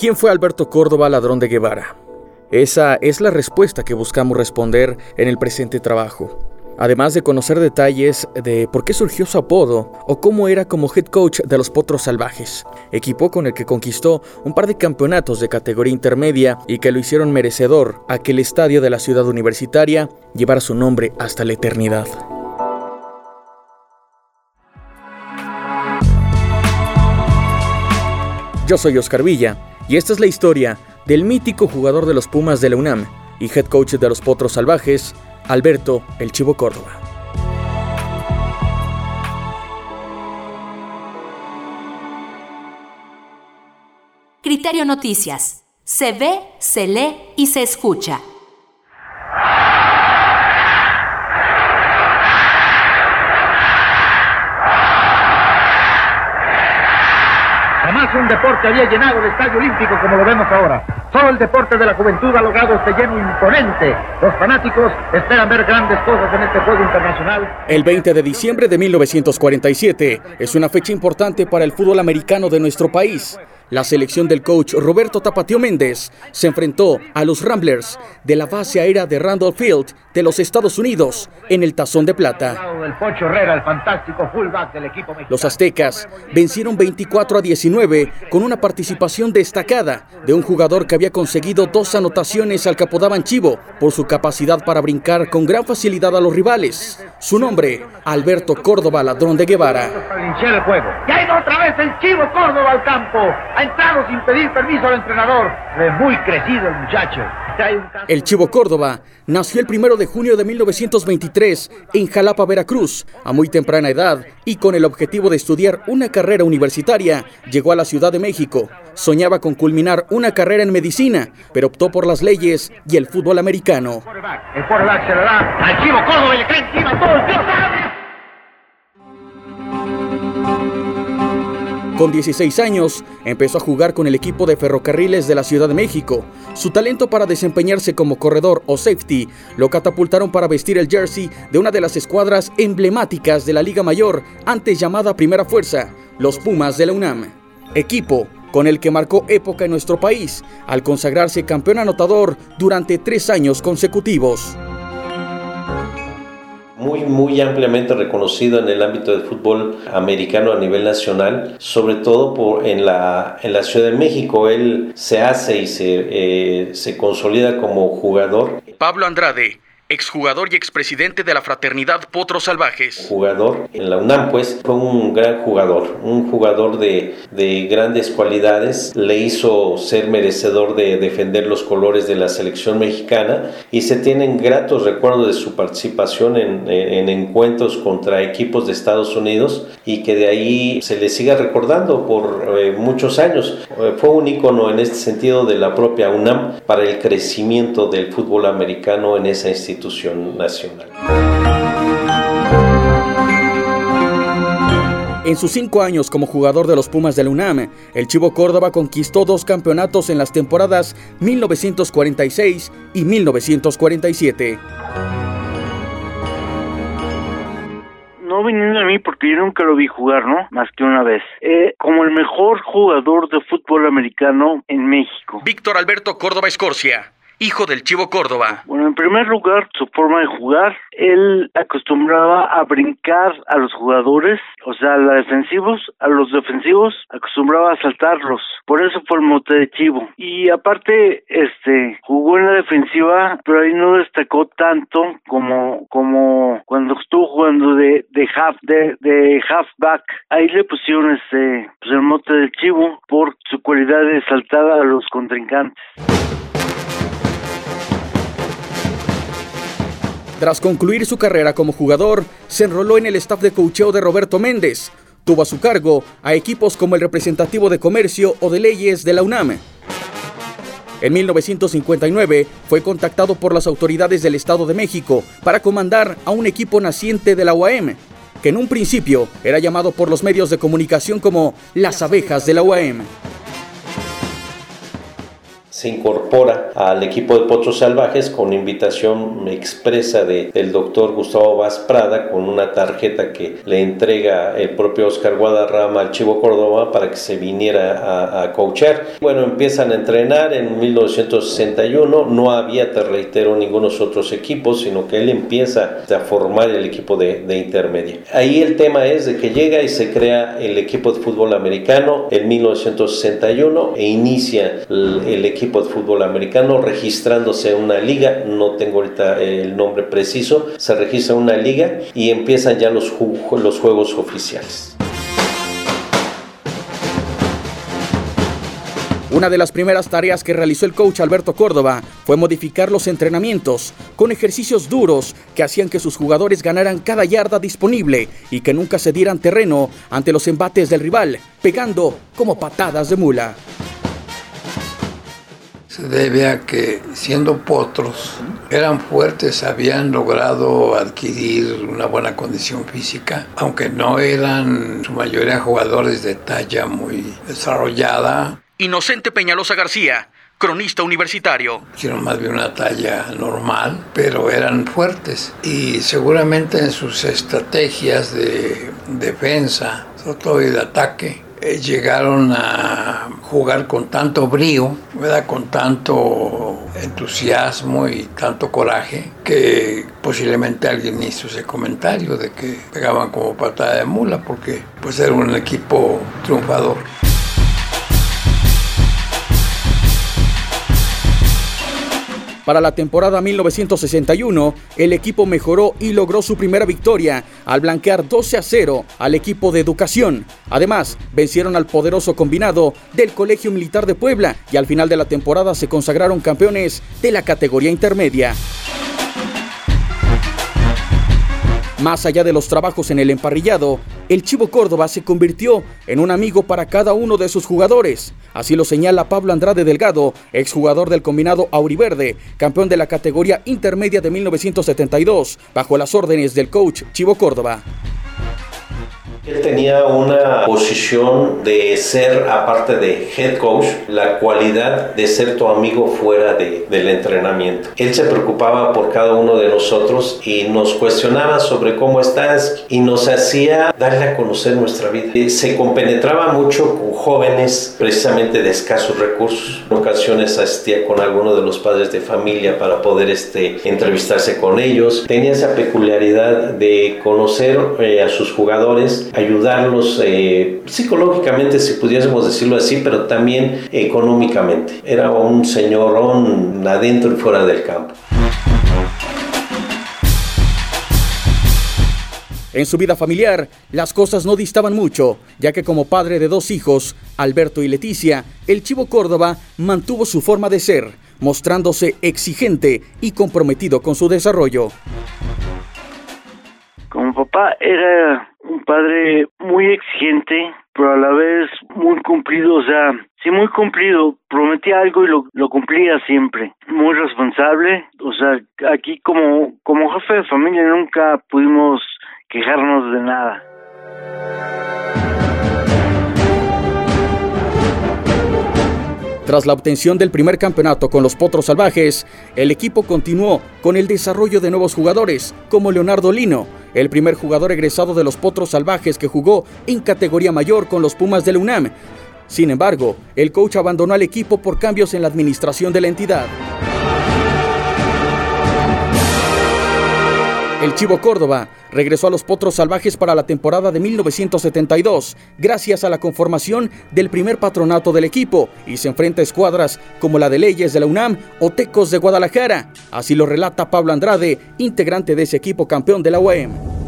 ¿Quién fue Alberto Córdoba, ladrón de Guevara? Esa es la respuesta que buscamos responder en el presente trabajo. Además de conocer detalles de por qué surgió su apodo o cómo era como head coach de los Potros Salvajes, equipo con el que conquistó un par de campeonatos de categoría intermedia y que lo hicieron merecedor a que el estadio de la ciudad universitaria llevara su nombre hasta la eternidad. Yo soy Oscar Villa y esta es la historia del mítico jugador de los Pumas de la UNAM y head coach de los Potros Salvajes, Alberto El Chivo Córdoba. Criterio Noticias. Se ve, se lee y se escucha. Jamás un deporte había llenado el estadio olímpico como lo vemos ahora. Solo el deporte de la juventud ha logrado este lleno imponente. Los fanáticos esperan ver grandes cosas en este juego internacional. El 20 de diciembre de 1947 es una fecha importante para el fútbol americano de nuestro país. La selección del coach Roberto Tapatio Méndez se enfrentó a los Ramblers de la base aérea de Randolph Field de los Estados Unidos en el Tazón de Plata. Los aztecas vencieron 24 a 19 con una participación destacada de un jugador que había conseguido dos anotaciones al Capodaban Chivo por su capacidad para brincar con gran facilidad a los rivales. Su nombre, Alberto Córdoba Ladrón de Guevara. Ya otra vez el Chivo Córdoba al campo ha entrado sin pedir permiso al entrenador. Es muy crecido el muchacho. El Chivo Córdoba nació el primero de junio de 1923 en Jalapa, Veracruz, a muy temprana edad y con el objetivo de estudiar una carrera universitaria, llegó a la Ciudad de México. Soñaba con culminar una carrera en medicina, pero optó por las leyes y el fútbol americano. El se le da al Chivo Córdoba y le cae encima todo el Con 16 años, empezó a jugar con el equipo de ferrocarriles de la Ciudad de México. Su talento para desempeñarse como corredor o safety lo catapultaron para vestir el jersey de una de las escuadras emblemáticas de la Liga Mayor, antes llamada Primera Fuerza, los Pumas de la UNAM. Equipo con el que marcó época en nuestro país, al consagrarse campeón anotador durante tres años consecutivos muy, muy ampliamente reconocido en el ámbito del fútbol americano a nivel nacional, sobre todo por, en, la, en la Ciudad de México. Él se hace y se, eh, se consolida como jugador. Pablo Andrade exjugador y expresidente de la fraternidad Potros Salvajes. Jugador en la UNAM, pues fue un gran jugador, un jugador de, de grandes cualidades, le hizo ser merecedor de defender los colores de la selección mexicana y se tienen gratos recuerdos de su participación en, en, encuentros contra equipos de Estados Unidos y que de ahí se le siga recordando por eh, muchos años. Eh, fue un ícono en este sentido de la propia UNAM para el crecimiento del fútbol americano en esa institución nacional. En sus cinco años como jugador de los Pumas de la UNAM, el Chivo Córdoba conquistó dos campeonatos en las temporadas 1946 y 1947. no vinieron a mí porque yo nunca lo vi jugar, ¿no? Más que una vez. Eh, como el mejor jugador de fútbol americano en México. Víctor Alberto Córdoba Escorcia hijo del Chivo Córdoba. Bueno, en primer lugar, su forma de jugar, él acostumbraba a brincar a los jugadores, o sea, a los defensivos, a los defensivos, acostumbraba a saltarlos. Por eso fue el mote de Chivo. Y aparte, este, jugó en la defensiva, pero ahí no destacó tanto como, como cuando estuvo jugando de, de half, de, halfback. Ahí le pusieron este, pues el mote de Chivo por su cualidad de saltar a los contrincantes. Tras concluir su carrera como jugador, se enroló en el staff de coacheo de Roberto Méndez. Tuvo a su cargo a equipos como el representativo de comercio o de leyes de la UNAM. En 1959 fue contactado por las autoridades del Estado de México para comandar a un equipo naciente de la UAM, que en un principio era llamado por los medios de comunicación como las abejas de la UAM. Se incorpora al equipo de Potros Salvajes con invitación expresa de, del doctor Gustavo Vaz Prada con una tarjeta que le entrega el propio Oscar Guadarrama al Chivo Córdoba para que se viniera a, a coachar. Bueno, empiezan a entrenar en 1961, no había, te reitero, ningunos otros equipos, sino que él empieza a formar el equipo de, de intermedia. Ahí el tema es de que llega y se crea el equipo de fútbol americano en 1961 e inicia el, el equipo de fútbol americano registrándose en una liga, no tengo ahorita el nombre preciso, se registra una liga y empiezan ya los, los juegos oficiales. Una de las primeras tareas que realizó el coach Alberto Córdoba fue modificar los entrenamientos con ejercicios duros que hacían que sus jugadores ganaran cada yarda disponible y que nunca se dieran terreno ante los embates del rival, pegando como patadas de mula. Se debe a que siendo potros eran fuertes, habían logrado adquirir una buena condición física, aunque no eran su mayoría jugadores de talla muy desarrollada, Inocente Peñalosa García, cronista universitario. Hicieron más bien una talla normal, pero eran fuertes y seguramente en sus estrategias de defensa, sobre todo y de ataque, eh, llegaron a jugar con tanto brío, ¿verdad? con tanto entusiasmo y tanto coraje, que posiblemente alguien hizo ese comentario de que pegaban como patada de mula, porque pues era un equipo triunfador. Para la temporada 1961, el equipo mejoró y logró su primera victoria al blanquear 12 a 0 al equipo de educación. Además, vencieron al poderoso combinado del Colegio Militar de Puebla y al final de la temporada se consagraron campeones de la categoría intermedia. Más allá de los trabajos en el emparrillado, el Chivo Córdoba se convirtió en un amigo para cada uno de sus jugadores. Así lo señala Pablo Andrade Delgado, exjugador del combinado Auriverde, campeón de la categoría intermedia de 1972, bajo las órdenes del coach Chivo Córdoba. Él tenía una posición de ser, aparte de head coach, la cualidad de ser tu amigo fuera de, del entrenamiento. Él se preocupaba por cada uno de nosotros y nos cuestionaba sobre cómo estás y nos hacía darle a conocer nuestra vida. Se compenetraba mucho con jóvenes precisamente de escasos recursos. En ocasiones asistía con alguno de los padres de familia para poder este, entrevistarse con ellos. Tenía esa peculiaridad de conocer eh, a sus jugadores ayudarlos eh, psicológicamente, si pudiésemos decirlo así, pero también económicamente. Era un señorón adentro y fuera del campo. En su vida familiar, las cosas no distaban mucho, ya que como padre de dos hijos, Alberto y Leticia, el Chivo Córdoba mantuvo su forma de ser, mostrándose exigente y comprometido con su desarrollo. Como papá era un padre muy exigente, pero a la vez muy cumplido, o sea, sí muy cumplido, prometía algo y lo, lo cumplía siempre, muy responsable, o sea, aquí como, como jefe de familia nunca pudimos quejarnos de nada. Tras la obtención del primer campeonato con los Potros Salvajes, el equipo continuó con el desarrollo de nuevos jugadores, como Leonardo Lino, el primer jugador egresado de los Potros Salvajes que jugó en categoría mayor con los Pumas de la UNAM. Sin embargo, el coach abandonó al equipo por cambios en la administración de la entidad. El Chivo Córdoba regresó a los Potros Salvajes para la temporada de 1972, gracias a la conformación del primer patronato del equipo, y se enfrenta a escuadras como la de Leyes de la UNAM o Tecos de Guadalajara. Así lo relata Pablo Andrade, integrante de ese equipo campeón de la UAM.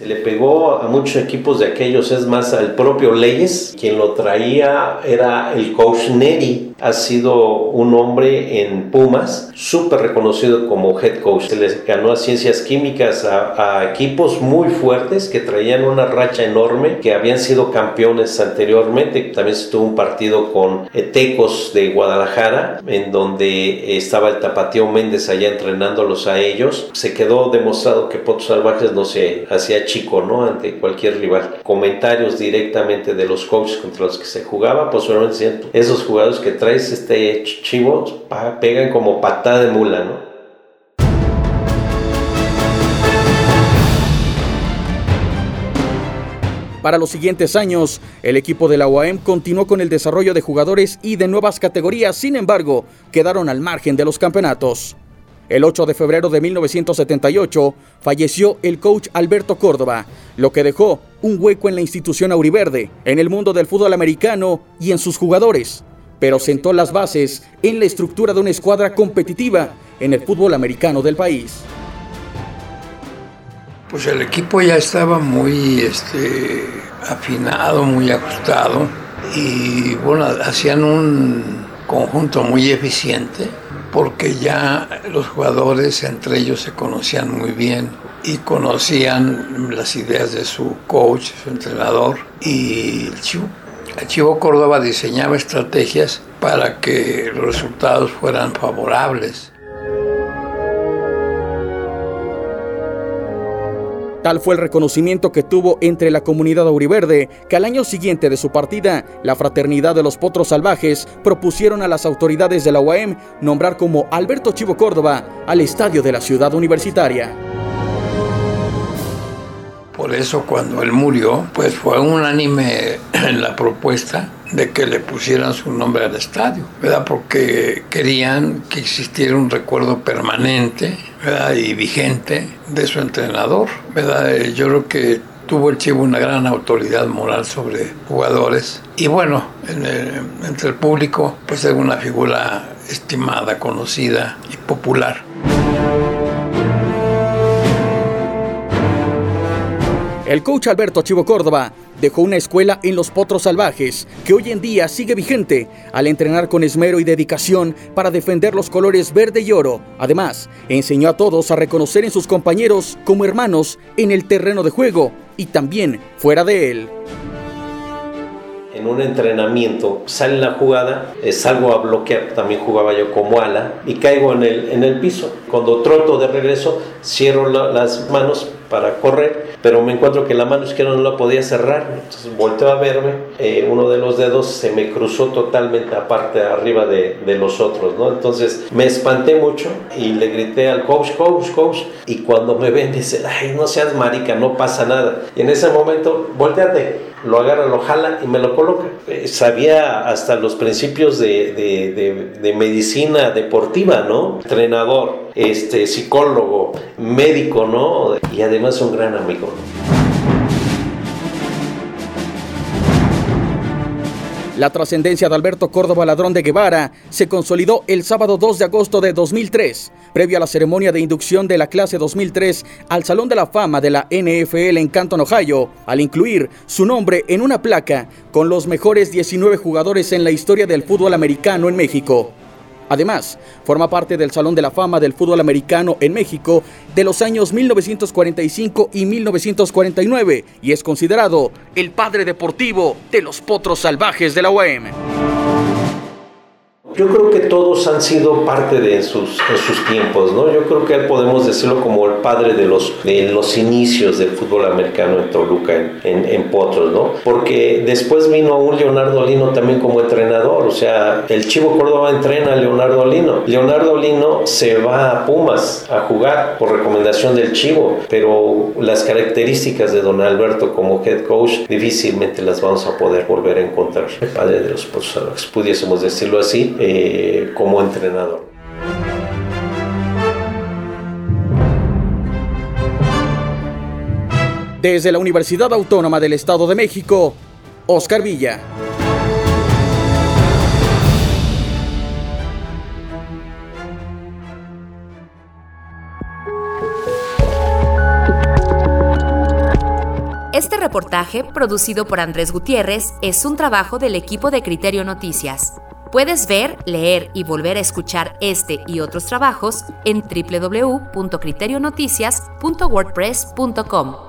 Le pegó a muchos equipos de aquellos, es más, al propio Leyes, quien lo traía era el coach Neri, ha sido un hombre en Pumas, súper reconocido como head coach. Se les ganó a ciencias químicas a, a, equipos muy fuertes que traían una racha enorme, que habían sido campeones anteriormente. También se tuvo un partido con Tecos de Guadalajara, en donde estaba el Tapatío Méndez allá entrenándolos a ellos. Se quedó demostrado que Potos Salvajes no se hacía chico, ¿no? Ante cualquier rival. Comentarios directamente de los coaches contra los que se jugaba, posiblemente decían, esos jugadores que traes este chivo pegan como patada de mula, ¿no? Para los siguientes años, el equipo de la UAM continuó con el desarrollo de jugadores y de nuevas categorías, sin embargo, quedaron al margen de los campeonatos. El 8 de febrero de 1978 falleció el coach Alberto Córdoba, lo que dejó un hueco en la institución auriverde, en el mundo del fútbol americano y en sus jugadores, pero sentó las bases en la estructura de una escuadra competitiva en el fútbol americano del país. Pues el equipo ya estaba muy este, afinado, muy ajustado y bueno, hacían un conjunto muy eficiente porque ya los jugadores entre ellos se conocían muy bien y conocían las ideas de su coach, su entrenador y el Chivo. El Chivo Córdoba diseñaba estrategias para que los resultados fueran favorables. Tal fue el reconocimiento que tuvo entre la comunidad auriverde, que al año siguiente de su partida, la Fraternidad de los Potros Salvajes propusieron a las autoridades de la UAM nombrar como Alberto Chivo Córdoba al estadio de la ciudad universitaria. Por eso cuando él murió, pues fue unánime en la propuesta de que le pusieran su nombre al estadio, ¿verdad? Porque querían que existiera un recuerdo permanente ¿verdad? y vigente de su entrenador, ¿verdad? Yo creo que tuvo el Chivo una gran autoridad moral sobre jugadores y bueno, entre el público pues es una figura estimada, conocida y popular. El coach Alberto Chivo Córdoba dejó una escuela en Los Potros Salvajes que hoy en día sigue vigente al entrenar con esmero y dedicación para defender los colores verde y oro. Además, enseñó a todos a reconocer en sus compañeros como hermanos en el terreno de juego y también fuera de él en un entrenamiento, sale la jugada, salgo a bloquear, también jugaba yo como ala, y caigo en el, en el piso. Cuando troto de regreso, cierro las manos para correr, pero me encuentro que la mano izquierda no la podía cerrar, entonces volteo a verme, eh, uno de los dedos se me cruzó totalmente aparte, arriba de, de, los otros, ¿no? Entonces me espanté mucho y le grité al coach, coach, coach, y cuando me ven dice, ay, no seas marica, no pasa nada. Y en ese momento, volteate, lo agarra, lo jala y me lo coloca. Eh, sabía hasta los principios de, de, de, medicina deportiva, ¿no? Entrenador, este, psicólogo, médico, ¿no? Y además un gran amigo. La trascendencia de Alberto Córdoba Ladrón de Guevara se consolidó el sábado 2 de agosto de 2003, previo a la ceremonia de inducción de la clase 2003 al Salón de la Fama de la NFL en Canton, Ohio, al incluir su nombre en una placa con los mejores 19 jugadores en la historia del fútbol americano en México. Además, forma parte del Salón de la Fama del Fútbol Americano en México de los años 1945 y 1949 y es considerado el padre deportivo de los potros salvajes de la UAM. Yo creo que todos han sido parte de sus, sus tiempos, ¿no? Yo creo que él podemos decirlo como el padre de los, de los inicios del fútbol americano en Toluca, en, en, Potros, ¿no? Porque después vino un Leonardo Lino también como entrenador, o sea, el Chivo Córdoba entrena a Leonardo Lino. Leonardo Lino se va a Pumas a jugar por recomendación del Chivo, pero las características de don Alberto como head coach difícilmente las vamos a poder volver a encontrar. El padre de los Potros, pudiésemos decirlo así eh, como entrenador. Desde la Universidad Autónoma del Estado de México, Oscar Villa. Este reportaje, producido por Andrés Gutiérrez, es un trabajo del equipo de Criterio Noticias. Puedes ver, leer y volver a escuchar este y otros trabajos en www.criterionoticias.wordpress.com.